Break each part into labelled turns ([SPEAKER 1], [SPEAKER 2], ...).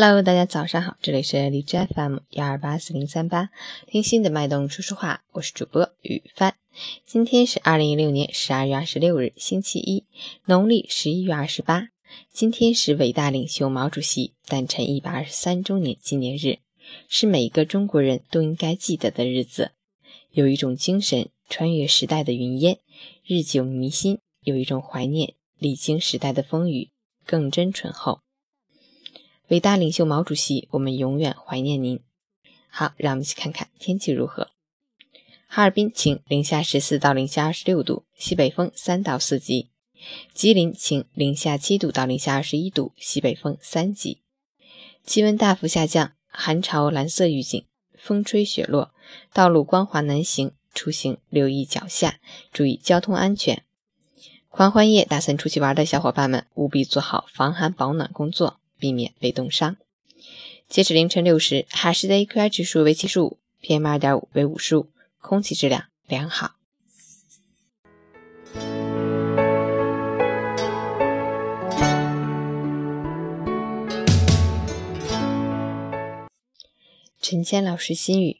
[SPEAKER 1] Hello，大家早上好，这里是荔枝 FM 幺二八四零三八，听心的脉动说说话，我是主播雨帆。今天是二零一六年十二月二十六日，星期一，农历十一月二十八。今天是伟大领袖毛主席诞辰一百二十三周年纪念日，是每一个中国人都应该记得的日子。有一种精神穿越时代的云烟，日久弥新；有一种怀念历经时代的风雨，更真醇厚。伟大领袖毛主席，我们永远怀念您。好，让我们一起看看天气如何。哈尔滨晴，零下十四到零下二十六度，西北风三到四级。吉林晴，零下七度到零下二十一度，西北风三级。气温大幅下降，寒潮蓝色预警，风吹雪落，道路光滑难行，出行留意脚下，注意交通安全。狂欢夜打算出去玩的小伙伴们，务必做好防寒保暖工作。避免被冻伤。截止凌晨六时，海市的 AQI 指数为七十五，PM 二点五为五十五，空气质量良好。陈谦老师心语：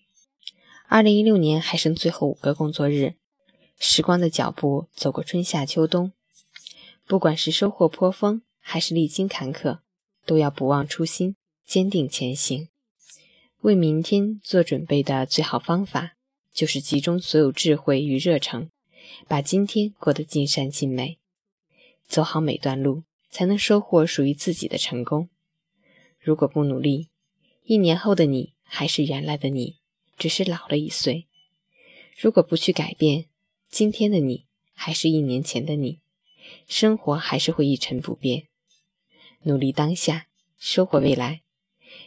[SPEAKER 1] 二零一六年还剩最后五个工作日，时光的脚步走过春夏秋冬，不管是收获颇丰，还是历经坎坷。都要不忘初心，坚定前行。为明天做准备的最好方法，就是集中所有智慧与热诚，把今天过得尽善尽美。走好每段路，才能收获属于自己的成功。如果不努力，一年后的你还是原来的你，只是老了一岁。如果不去改变，今天的你还是一年前的你，生活还是会一成不变。努力当下，收获未来。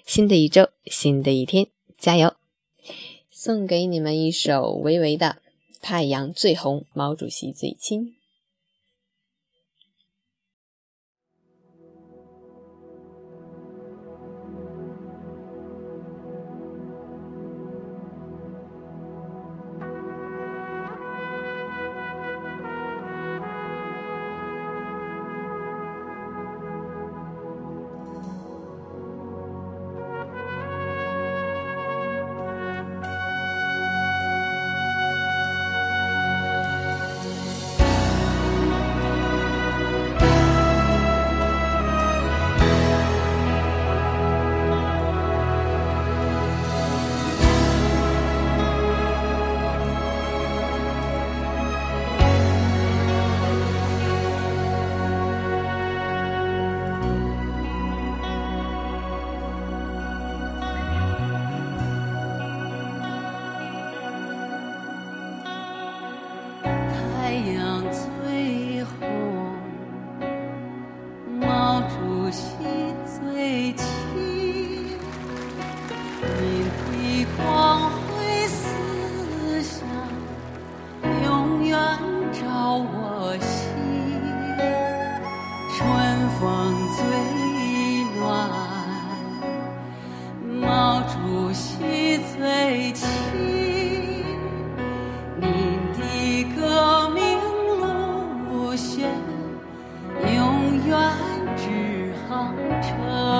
[SPEAKER 1] 新的一周，新的一天，加油！送给你们一首维维的《太阳最红，毛主席最亲》。成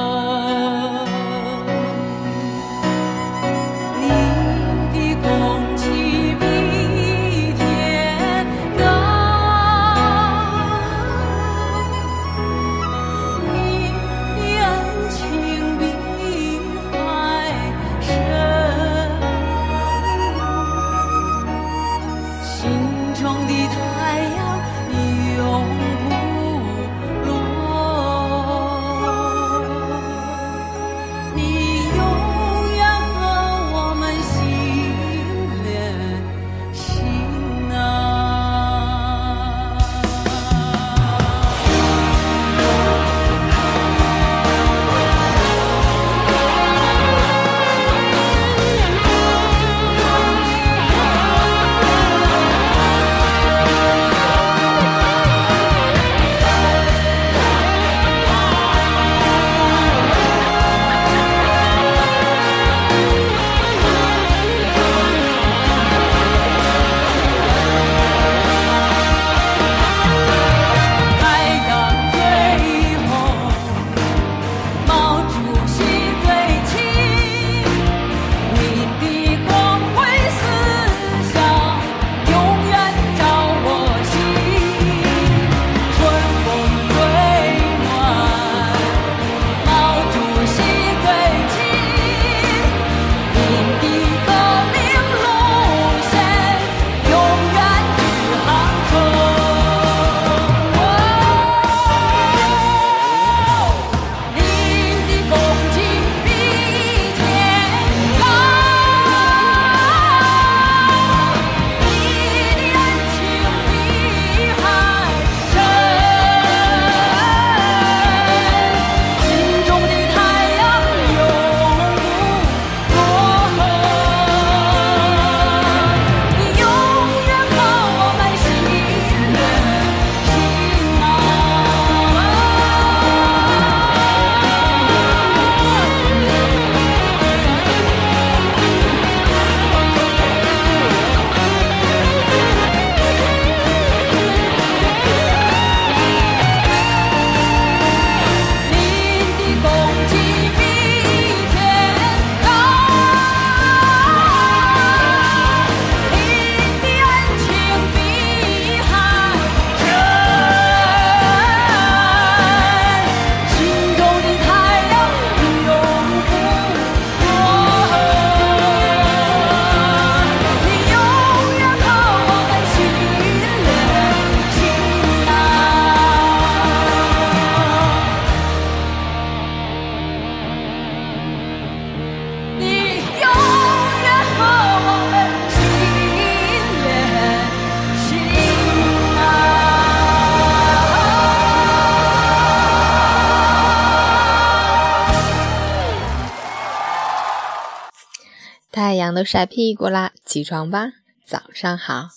[SPEAKER 1] 太阳都晒屁股啦，起床吧，早上好。